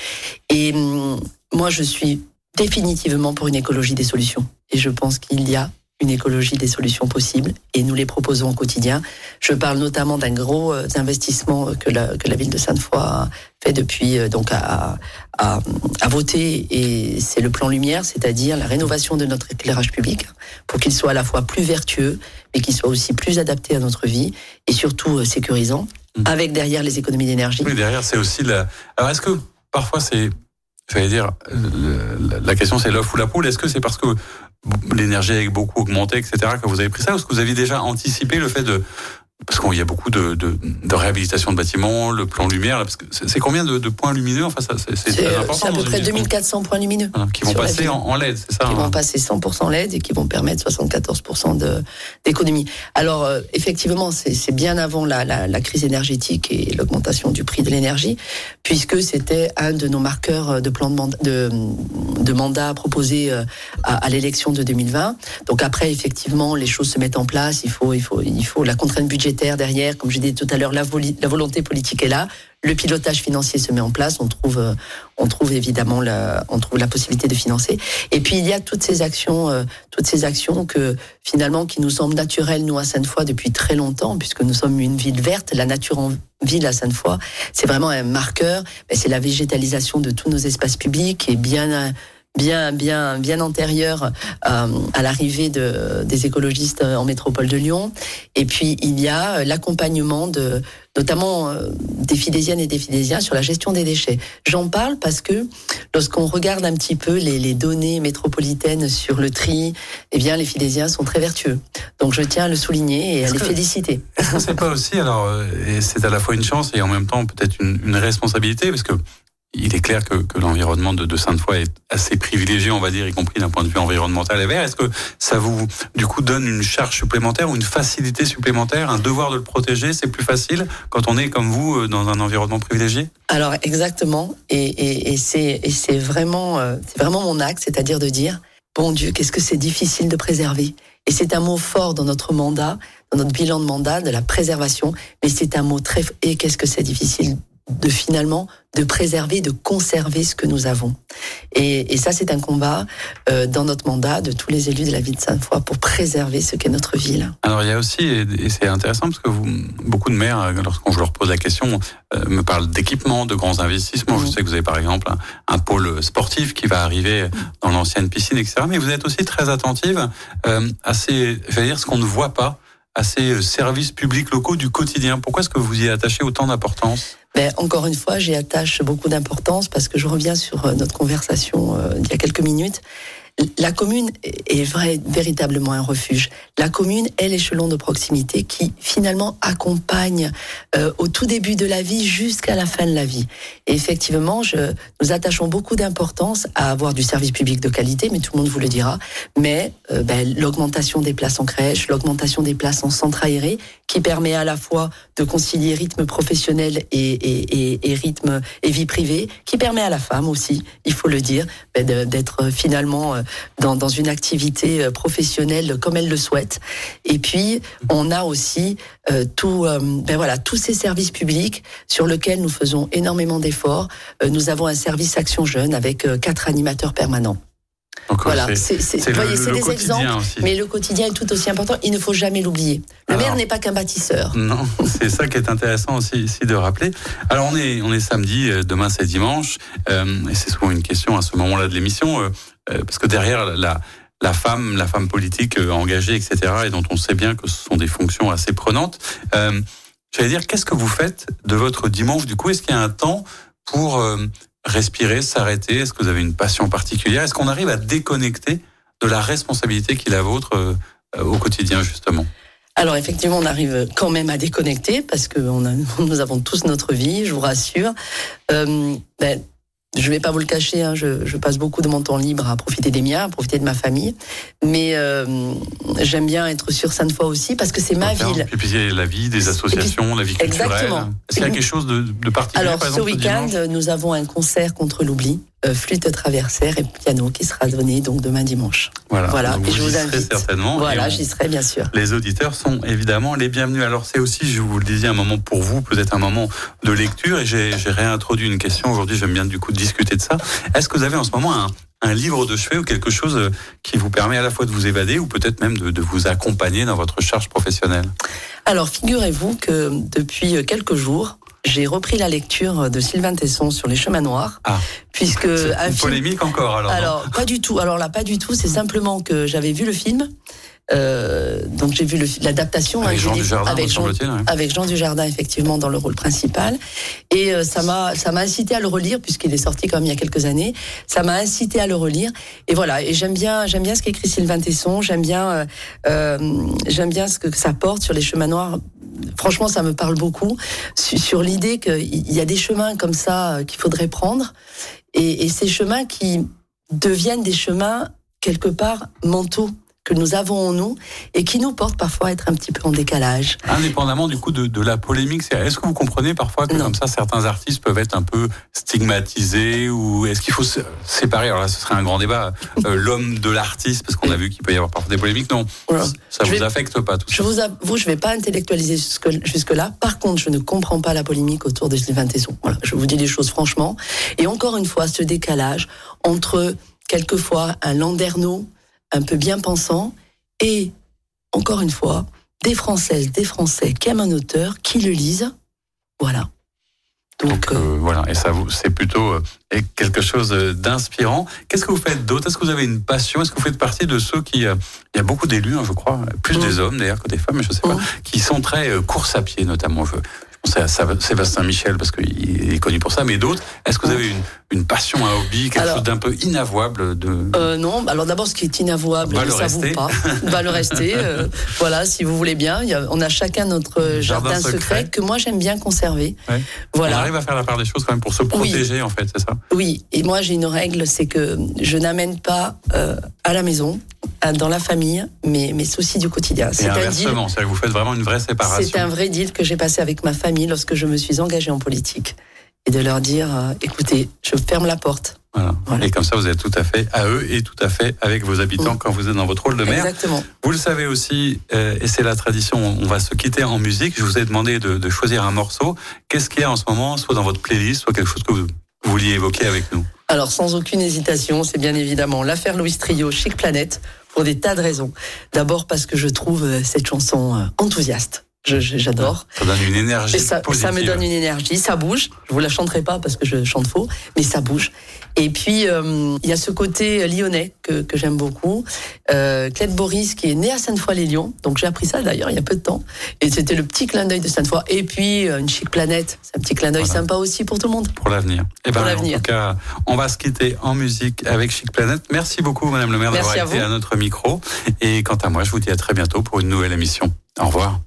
Speaker 4: Et hum, moi, je suis définitivement pour une écologie des solutions. Et je pense qu'il y a une écologie des solutions possibles et nous les proposons au quotidien. Je parle notamment d'un gros euh, investissement que la, que la ville de Sainte-Foy a fait depuis euh, donc à, à, à voter et c'est le plan lumière, c'est-à-dire la rénovation de notre éclairage public pour qu'il soit à la fois plus vertueux mais qu'il soit aussi plus adapté à notre vie et surtout euh, sécurisant
Speaker 3: Mmh.
Speaker 4: avec derrière les économies d'énergie.
Speaker 3: Oui, derrière, c'est aussi la. Alors, est-ce que parfois c'est j'allais dire, la question c'est l'offre ou la poule. Est-ce que c'est parce que l'énergie a beaucoup augmenté, etc., que vous avez pris ça, ou est-ce que vous aviez déjà anticipé le fait de parce qu'il y a beaucoup de, de, de, réhabilitation de bâtiments, le plan lumière. Parce que c'est combien de, de, points lumineux Enfin, ça, c'est
Speaker 4: à peu près 2400 points lumineux.
Speaker 3: qui vont passer en, LED, c'est ça
Speaker 4: Qui vont hein passer 100% LED et qui vont permettre 74% d'économie. Alors, euh, effectivement, c'est bien avant la, la, la, crise énergétique et l'augmentation du prix de l'énergie, puisque c'était un de nos marqueurs de plan de mandat, de, de mandat proposé euh, à, à l'élection de 2020. Donc après, effectivement, les choses se mettent en place. Il faut, il faut, il faut la contrainte budgétaire derrière. Comme j'ai dit tout à l'heure, la, volonté politique est là. Le pilotage financier se met en place. On trouve, euh, on trouve évidemment la, on trouve la possibilité de financer. Et puis il y a toutes ces actions, euh, toutes ces actions que finalement qui nous semblent naturelles nous à Sainte-Foy depuis très longtemps, puisque nous sommes une ville verte. La nature en ville à Sainte-Foy, c'est vraiment un marqueur. C'est la végétalisation de tous nos espaces publics et bien bien, bien, bien antérieure euh, à l'arrivée de, des écologistes en métropole de Lyon. Et puis il y a l'accompagnement de, notamment euh, des Fidésiennes et des Fidésiens sur la gestion des déchets. J'en parle parce que lorsqu'on regarde un petit peu les, les, données métropolitaines sur le tri, eh bien les Fidésiens sont très vertueux. Donc je tiens à le souligner et à les féliciter.
Speaker 3: Est-ce que c'est pas aussi alors euh, et c'est à la fois une chance et en même temps peut-être une, une responsabilité parce que il est clair que, l'environnement de, Sainte-Foy est assez privilégié, on va dire, y compris d'un point de vue environnemental et vert. Est-ce que ça vous, du coup, donne une charge supplémentaire ou une facilité supplémentaire, un devoir de le protéger C'est plus facile quand on est comme vous euh, dans un environnement privilégié?
Speaker 4: Alors exactement, et, c'est vraiment, euh, vraiment mon axe, c'est-à-dire de dire, bon Dieu, qu'est-ce que c'est difficile de préserver? Et c'est un mot fort dans notre mandat, dans notre bilan de mandat, de la préservation, mais c'est un mot très... Et qu'est-ce que c'est difficile de finalement de préserver, de conserver ce que nous avons. Et, et ça, c'est un combat euh, dans notre mandat de tous les élus de la ville de Sainte-Foy pour préserver ce qu'est notre ville.
Speaker 3: Alors il y a aussi, et c'est intéressant parce que vous, beaucoup de maires, lorsqu'on je leur pose la question, euh, me parlent d'équipements, de grands investissements. Je sais que vous avez par exemple un, un, pôle sportif qui va arriver dans l'ancienne piscine, etc. Mais vous êtes aussi très attentive euh, à ces, j'allais dire, ce qu'on ne voit pas à ces services publics locaux du quotidien. Pourquoi est-ce que vous y attachez autant d'importance?
Speaker 4: Ben, encore une fois, j'y attache beaucoup d'importance parce que je reviens sur euh, notre conversation euh, d'il y a quelques minutes la commune est vrai, véritablement un refuge. La commune est l'échelon de proximité qui finalement accompagne euh, au tout début de la vie jusqu'à la fin de la vie. Et effectivement, je, nous attachons beaucoup d'importance à avoir du service public de qualité, mais tout le monde vous le dira. Mais euh, ben, l'augmentation des places en crèche, l'augmentation des places en centre aéré, qui permet à la fois de concilier rythme professionnel et, et, et, rythme et vie privée, qui permet à la femme aussi, il faut le dire, ben, d'être finalement euh, dans, dans, une activité euh, professionnelle comme elle le souhaite. Et puis, on a aussi euh, tout, euh, ben voilà, tous ces services publics sur lesquels nous faisons énormément d'efforts. Euh, nous avons un service Action Jeune avec euh, quatre animateurs permanents.
Speaker 3: Donc, voilà, c'est
Speaker 4: des exemples,
Speaker 3: aussi.
Speaker 4: mais le quotidien est tout aussi important. Il ne faut jamais l'oublier. Le Alors, maire n'est pas qu'un bâtisseur.
Speaker 3: Non, c'est ça qui est intéressant aussi ici de rappeler. Alors on est on est samedi, demain c'est dimanche, euh, et c'est souvent une question à ce moment-là de l'émission, euh, parce que derrière la la femme, la femme politique engagée, etc., et dont on sait bien que ce sont des fonctions assez prenantes. Euh, J'allais dire, qu'est-ce que vous faites de votre dimanche Du coup, est-ce qu'il y a un temps pour respirer, s'arrêter? Est-ce que vous avez une passion particulière? Est-ce qu'on arrive à déconnecter de la responsabilité qui est la vôtre euh, au quotidien, justement?
Speaker 4: Alors effectivement, on arrive quand même à déconnecter parce que nous avons tous notre vie, je vous rassure. Euh, ben, je ne vais pas vous le cacher, hein, je, je, passe beaucoup de mon temps libre à profiter des miens, à profiter de ma famille. Mais euh, j'aime bien être sur Sainte-Foy aussi parce que c'est ma ville.
Speaker 3: Et puis il y a la vie des associations, puis, la vie culturelle.
Speaker 4: Exactement.
Speaker 3: Est-ce qu'il y a quelque chose de, de particulier
Speaker 4: Alors
Speaker 3: par
Speaker 4: exemple, ce week-end, nous avons un concert contre l'oubli. Euh, flûte traversière et piano qui sera donné donc demain dimanche.
Speaker 3: Voilà,
Speaker 4: voilà.
Speaker 3: Donc
Speaker 4: et
Speaker 3: vous
Speaker 4: je vous
Speaker 3: serez
Speaker 4: invite.
Speaker 3: certainement.
Speaker 4: Voilà, j'y serai bien sûr.
Speaker 3: Les auditeurs sont évidemment les bienvenus. Alors c'est aussi, je vous le disais, un moment pour vous, peut-être un moment de lecture. Et j'ai réintroduit une question aujourd'hui. J'aime bien du coup discuter de ça. Est-ce que vous avez en ce moment un, un livre de chevet ou quelque chose euh, qui vous permet à la fois de vous évader ou peut-être même de, de vous accompagner dans votre charge professionnelle?
Speaker 4: Alors, figurez-vous que depuis quelques jours, j'ai repris la lecture de Sylvain Tesson sur les chemins noirs,
Speaker 3: Ah,
Speaker 4: puisque
Speaker 3: une
Speaker 4: film-
Speaker 3: polémique encore alors.
Speaker 4: Alors, pas du tout. Alors là, pas du tout. C'est simplement que j'avais vu le film. Euh, donc j'ai vu l'adaptation
Speaker 3: Avec
Speaker 4: hein,
Speaker 3: Jean Dujardin,
Speaker 4: avec
Speaker 3: me
Speaker 4: Jean,
Speaker 3: semble-t-il, ouais.
Speaker 4: avec Jean Dujardin effectivement dans le rôle principal. Et euh, ça m'a ça m'a incité à le relire puisqu'il est sorti quand même il y a quelques années. Ça m'a incité à le relire. Et voilà. Et j'aime bien j'aime bien ce qu'écrit Sylvain Tesson. J'aime bien euh, euh, j'aime bien ce que ça porte sur les chemins noirs. Franchement, ça me parle beaucoup sur, sur l'idée qu'il y a des chemins comme ça euh, qu'il faudrait prendre et, et ces chemins qui deviennent des chemins quelque part mentaux que nous avons en nous et qui nous portent parfois à être un petit peu en décalage.
Speaker 3: Indépendamment du coup de, de la polémique, est-ce que vous comprenez parfois que
Speaker 4: Non.
Speaker 3: comme ça certains artistes peuvent être un peu stigmatisés ou est-ce qu'il faut séparer? Alors là, ce serait un grand débat. euh, L'homme de l'artiste, parce qu'on a vu qu'il peut y avoir parfois des polémiques. Non,
Speaker 4: Voilà.
Speaker 3: ça
Speaker 4: Je
Speaker 3: vous
Speaker 4: vais-
Speaker 3: affecte pas tout
Speaker 4: Je
Speaker 3: ça.
Speaker 4: vous avoue, je vais pas intellectualiser jusque- jusque-là. Par contre, je ne comprends pas la polémique autour de Sylvain Tesson. Voilà, je vous dis les choses franchement. Et encore une fois, ce décalage entre quelquefois un landerneau un peu bien pensant et encore une fois des Françaises, des Français qui aiment un auteur, qui le lisent. Voilà. Donc,
Speaker 3: Donc
Speaker 4: euh,
Speaker 3: euh, voilà, et ça vous c'est plutôt euh, quelque chose d'inspirant. Qu'est-ce que vous faites d'autre? Est-ce que vous avez une passion? Est-ce que vous faites partie de ceux qui euh, il y a beaucoup d'élus, hein, je crois, plus
Speaker 4: Mm.
Speaker 3: des hommes d'ailleurs que des femmes, mais je sais pas,
Speaker 4: Mm.
Speaker 3: qui sont très course à pied notamment. Je pensais à Sébastien Michel parce qu'il est connu pour ça, mais d'autres. Est-ce que vous avez une, une passion, un hobby, quelque
Speaker 4: Alors-
Speaker 3: chose d'un peu inavouable de
Speaker 4: Euh, non, alors d'abord, ce qui est inavouable,
Speaker 3: Va
Speaker 4: ne
Speaker 3: le
Speaker 4: s'avoue pas. Va le rester. euh, voilà, si vous voulez bien. Il y a- on a chacun notre
Speaker 3: Jardin
Speaker 4: jardin,
Speaker 3: secret.
Speaker 4: secret. que moi j'aime bien conserver.
Speaker 3: Ouais. On
Speaker 4: Voilà.
Speaker 3: arrive à faire la part des choses quand même pour se protéger en fait, c'est ça?
Speaker 4: Oui, et moi j'ai une règle, c'est que je n'amène pas euh, à la maison, dans la famille, mes, mes soucis du quotidien. C'est
Speaker 3: inversement, que vous faites vraiment une vraie séparation.
Speaker 4: C'est un vrai deal que j'ai passé avec ma famille lorsque je me suis engagée en politique. Et de leur dire, euh, écoutez, je ferme la porte.
Speaker 3: Voilà.
Speaker 4: Voilà.
Speaker 3: Et comme ça, vous êtes tout à fait à eux et tout à fait avec vos habitants
Speaker 4: Mm.
Speaker 3: quand vous êtes dans votre rôle de maire.
Speaker 4: Exactement.
Speaker 3: Vous le savez aussi, euh, et c'est la tradition, on va se quitter en musique. Je vous ai demandé de, de choisir un morceau. Qu'est-ce qu'il y a en ce moment, soit dans votre playlist, soit quelque chose que vous vouliez évoquer avec nous?
Speaker 4: Alors, sans aucune hésitation, c'est bien évidemment l'affaire Louis Trio, Chic Planète, pour des tas de raisons. D'abord parce que je trouve euh, cette chanson euh, enthousiaste. J'adore.
Speaker 3: Ça donne une énergie
Speaker 4: Et ça,
Speaker 3: positive.
Speaker 4: ça me donne une énergie, ça bouge. Je vous la chanterai pas parce que je chante faux, mais ça bouge. Et puis euh, il y a ce côté lyonnais que, que j'aime beaucoup. Euh, Claude Boris qui est né à Sainte-Foy-les-Lyons, donc j'ai appris ça d'ailleurs il y a peu de temps. Et c'était le petit clin d'œil de Sainte-Foy. Et puis euh, une chic planète, c'est un petit clin d'œil
Speaker 3: Voilà.
Speaker 4: sympa aussi pour tout le monde.
Speaker 3: Pour l'avenir. Et ben,
Speaker 4: Pour
Speaker 3: en
Speaker 4: l'avenir.
Speaker 3: tout cas, on va se quitter en musique avec Chic Planète. Merci beaucoup, Madame le maire, d'avoir été
Speaker 4: vous.
Speaker 3: à notre micro. Et quant à moi, je vous dis à très bientôt pour une nouvelle émission. Au revoir.